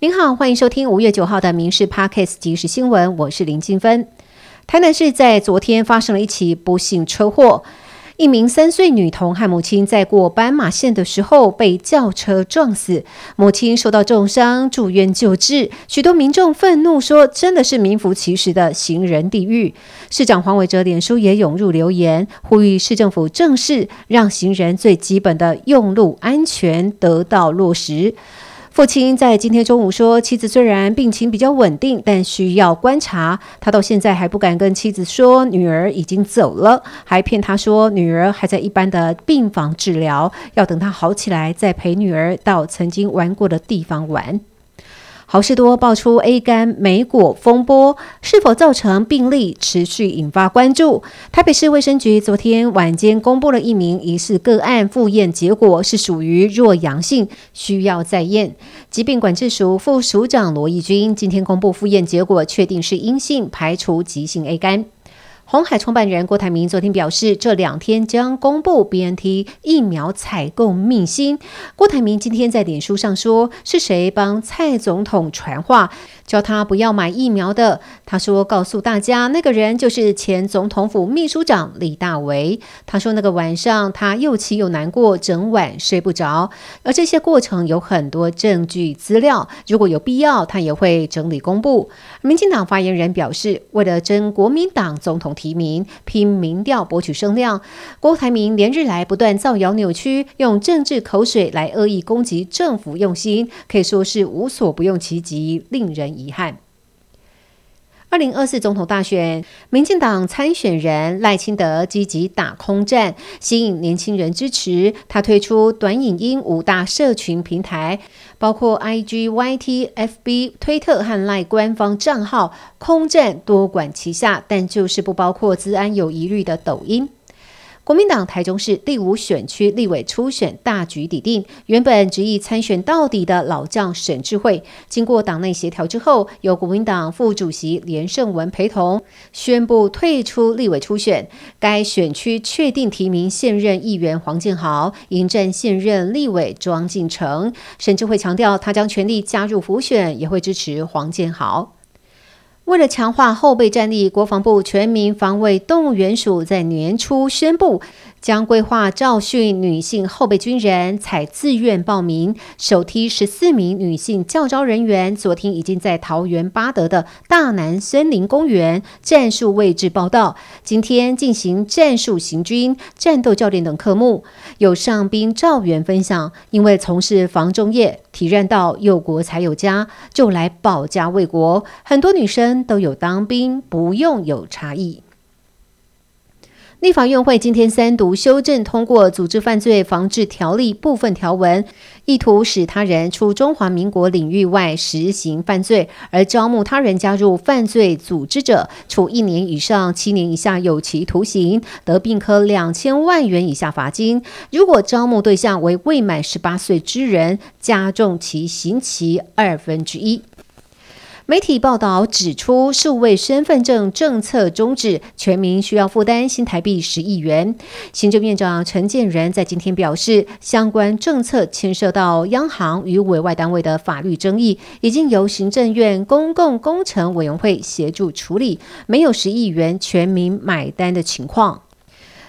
您好，欢迎收听五月九号的《民事 Parkes 即时新闻》，我是林金芬。台南市在昨天发生了一起不幸车祸，一名三岁女童和母亲在过斑马线的时候被轿车撞死，母亲受到重伤，住院救治。许多民众愤怒说：“真的是名副其实的行人地狱。”市长黄伟哲脸书也涌入留言，呼吁市政府正视，让行人最基本的用路安全得到落实。父亲在今天中午说，妻子虽然病情比较稳定，但需要观察。他到现在还不敢跟妻子说女儿已经走了，还骗他说女儿还在一般的病房治疗，要等她好起来再陪女儿到曾经玩过的地方玩。好事多爆出 A 肝莓果风波，是否造成病例持续引发关注？台北市卫生局昨天晚间公布了一名疑似个案复验结果是属于弱阳性，需要再验。疾病管制署副署长罗义军今天公布复验结果，确定是阴性，排除急性 A 肝。红海创办人郭台铭昨天表示，这两天将公布 BNT 疫苗采购秘辛。郭台铭今天在脸书上说：“是谁帮蔡总统传话，叫他不要买疫苗的？”他说：“告诉大家，那个人就是前总统府秘书长李大为。”他说：“那个晚上他又气又难过，整晚睡不着。而这些过程有很多证据资料，如果有必要，他也会整理公布。”民进党发言人表示：“为了争国民党总统。”提名拼民调博取声量，郭台铭连日来不断造谣扭曲，用政治口水来恶意攻击政府用心，可以说是无所不用其极，令人遗憾。二零二四总统大选，民进党参选人赖清德积极打空战，吸引年轻人支持。他推出短影音五大社群平台，包括 IG、YT、FB、推特和赖官方账号，空战多管齐下，但就是不包括资安有疑虑的抖音。国民党台中市第五选区立委初选大局已定，原本执意参选到底的老将沈智慧，经过党内协调之后，由国民党副主席连胜文陪同，宣布退出立委初选。该选区确定提名现任议员黄建豪，迎战现任立委庄敬成。沈智慧强调，他将全力加入辅选，也会支持黄建豪。为了强化后备战力，国防部全民防卫动员署在年初宣布。将规划召训女性后备军人，采自愿报名。首批十四名女性教招人员，昨天已经在桃园八德的大南森林公园战术位置报道。今天进行战术行军、战斗教练等科目。有上兵赵元分享，因为从事防中业，体认到有国才有家，就来保家卫国。很多女生都有当兵，不用有差异。立法院会今天三读修正通过《组织犯罪防治条例》部分条文，意图使他人出中华民国领域外实行犯罪，而招募他人加入犯罪组织者，处一年以上七年以下有期徒刑，得并科两千万元以下罚金。如果招募对象为未满十八岁之人，加重其刑期二分之一。媒体报道指出，数位身份证政策终止，全民需要负担新台币十亿元。行政院长陈建仁在今天表示，相关政策牵涉到央行与委外单位的法律争议，已经由行政院公共工程委员会协助处理，没有十亿元全民买单的情况。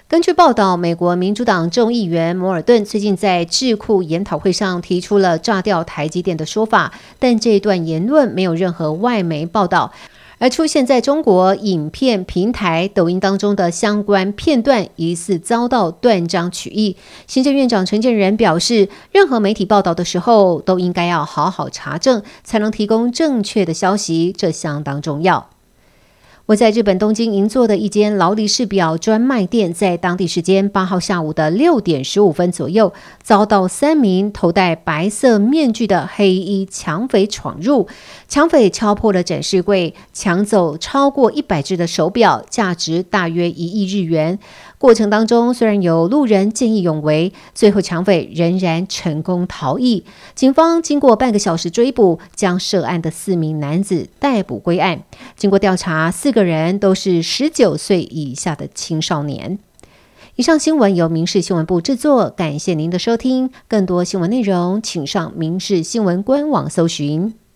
根据报道，美国民主党众议员摩尔顿最近在智库研讨会上提出了炸掉台积电的说法，但这一段言论没有任何外媒报道。而出现在中国影片平台抖音当中的相关片段，疑似遭到断章取义。行政院长陈建仁表示，任何媒体报道的时候，都应该要好好查证，才能提供正确的消息，这相当重要。我在日本东京银座的一间劳力士表专卖店，在当地时间八号下午的六点十五分左右，遭到三名头戴白色面具的黑衣抢匪闯入。抢匪敲破了展示柜，抢走超过一百只的手表，价值大约一亿日元。过程当中，虽然有路人见义勇为，最后抢匪仍然成功逃逸。警方经过半个小时追捕，将涉案的四名男子逮捕归案。经过调查，四个人都是十九岁以下的青少年。以上新闻由民事新闻部制作，感谢您的收听。更多新闻内容，请上民事新闻官网搜寻。